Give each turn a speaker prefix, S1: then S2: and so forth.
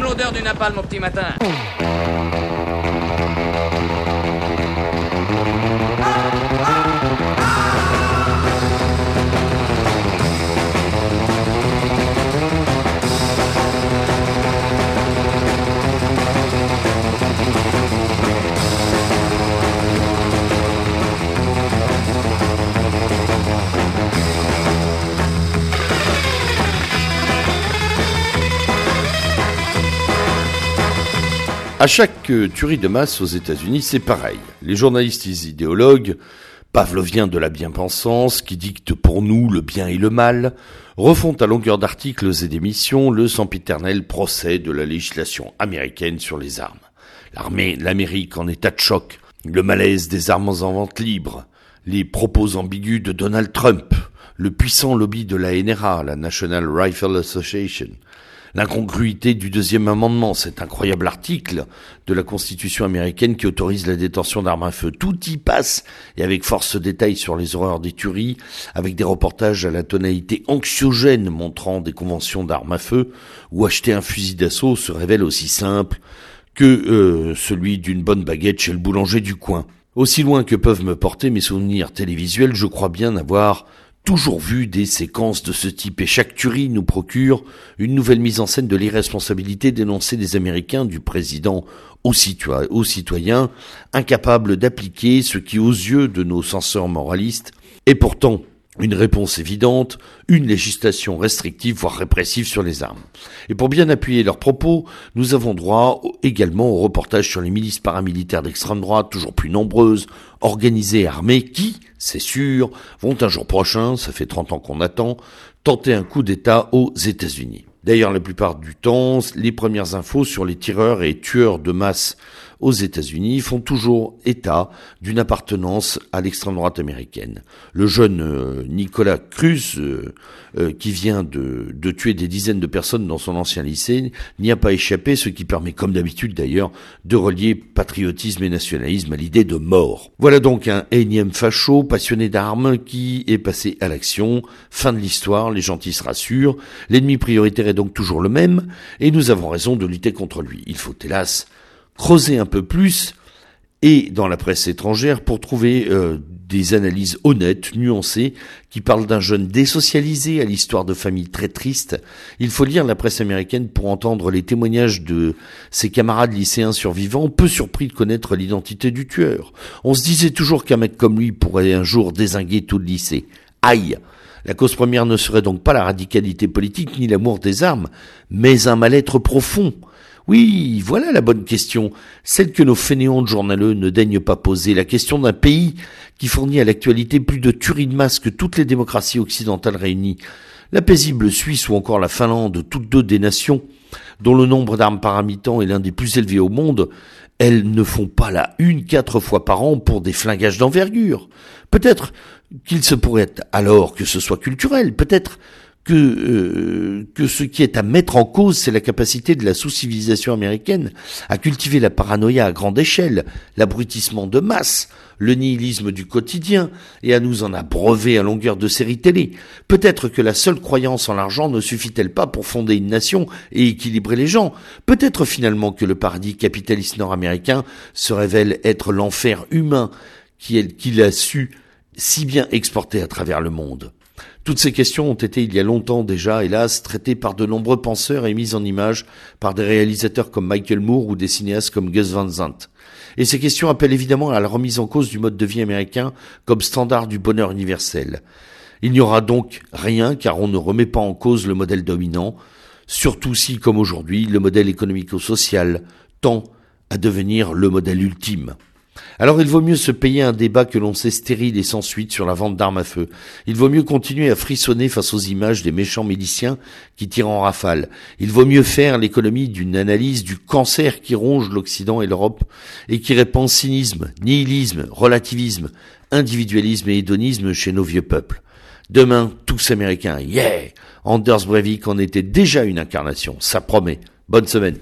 S1: L'odeur du napalm au petit matin.
S2: À chaque euh, tuerie de masse aux États-Unis, c'est pareil. Les journalistes idéologues, pavloviens de la bien-pensance, qui dictent pour nous le bien et le mal, refont à longueur d'articles et d'émissions le sempiternel procès de la législation américaine sur les armes. L'armée, l'Amérique en état de choc, le malaise des armes en vente libre, les propos ambigus de Donald Trump, le puissant lobby de la NRA, la National Rifle Association, L'incongruité du deuxième amendement, cet incroyable article de la Constitution américaine qui autorise la détention d'armes à feu. Tout y passe, et avec force détail sur les horreurs des tueries, avec des reportages à la tonalité anxiogène montrant des conventions d'armes à feu, où acheter un fusil d'assaut se révèle aussi simple que euh, celui d'une bonne baguette chez le boulanger du coin. Aussi loin que peuvent me porter mes souvenirs télévisuels, je crois bien avoir toujours vu des séquences de ce type. Et chaque tuerie nous procure une nouvelle mise en scène de l'irresponsabilité dénoncée des Américains, du président aux, citoyens, incapables d'appliquer ce qui, aux yeux de nos censeurs moralistes, est pourtant une réponse évidente, une législation restrictive, voire répressive sur les armes. Et pour bien appuyer leurs propos, nous avons droit également au reportage sur les milices paramilitaires d'extrême droite, toujours plus nombreuses, organisées et armées, qui, c'est sûr, vont un jour prochain, ça fait 30 ans qu'on attend, tenter un coup d'État aux États-Unis. D'ailleurs, la plupart du temps, les premières infos sur les tireurs et tueurs de masse aux États-Unis font toujours état d'une appartenance à l'extrême droite américaine. Le jeune euh, Nicolas Cruz, euh, euh, qui vient de, de, tuer des dizaines de personnes dans son ancien lycée, n'y a pas échappé, ce qui permet, comme d'habitude d'ailleurs, de relier patriotisme et nationalisme à l'idée de mort. Voilà donc un énième facho passionné d'armes qui est passé à l'action. Fin de l'histoire, les gentils se rassurent. L'ennemi prioritaire est donc toujours le même, et nous avons raison de lutter contre lui. Il faut hélas creuser un peu plus et dans la presse étrangère pour trouver euh, des analyses honnêtes, nuancées, qui parlent d'un jeune désocialisé à l'histoire de famille très triste. Il faut lire la presse américaine pour entendre les témoignages de ses camarades lycéens survivants, peu surpris de connaître l'identité du tueur. On se disait toujours qu'un mec comme lui pourrait un jour désinguer tout le lycée. Aïe la cause première ne serait donc pas la radicalité politique ni l'amour des armes, mais un mal-être profond, oui, voilà la bonne question, celle que nos fainéants de journaleux ne daignent pas poser, la question d'un pays qui fournit à l'actualité plus de tueries de masse que toutes les démocraties occidentales réunies. La paisible Suisse ou encore la Finlande, toutes deux des nations dont le nombre d'armes par habitant est l'un des plus élevés au monde, elles ne font pas la une quatre fois par an pour des flingages d'envergure. Peut-être qu'il se pourrait alors que ce soit culturel, peut-être que, euh, que ce qui est à mettre en cause, c'est la capacité de la sous-civilisation américaine à cultiver la paranoïa à grande échelle, l'abrutissement de masse, le nihilisme du quotidien, et à nous en abreuver à longueur de séries télé. Peut-être que la seule croyance en l'argent ne suffit-elle pas pour fonder une nation et équilibrer les gens? Peut-être finalement que le paradis capitaliste nord-américain se révèle être l'enfer humain qu'il a su si bien exporter à travers le monde. Toutes ces questions ont été il y a longtemps déjà, hélas, traitées par de nombreux penseurs et mises en image par des réalisateurs comme Michael Moore ou des cinéastes comme Gus Van Sant. Et ces questions appellent évidemment à la remise en cause du mode de vie américain comme standard du bonheur universel. Il n'y aura donc rien car on ne remet pas en cause le modèle dominant, surtout si, comme aujourd'hui, le modèle économico-social tend à devenir le modèle ultime. Alors il vaut mieux se payer un débat que l'on sait stérile et sans suite sur la vente d'armes à feu. Il vaut mieux continuer à frissonner face aux images des méchants miliciens qui tirent en rafale. Il vaut mieux faire l'économie d'une analyse du cancer qui ronge l'Occident et l'Europe et qui répand cynisme, nihilisme, relativisme, individualisme et hédonisme chez nos vieux peuples. Demain, tous américains, yeah Anders Breivik en était déjà une incarnation, ça promet. Bonne semaine.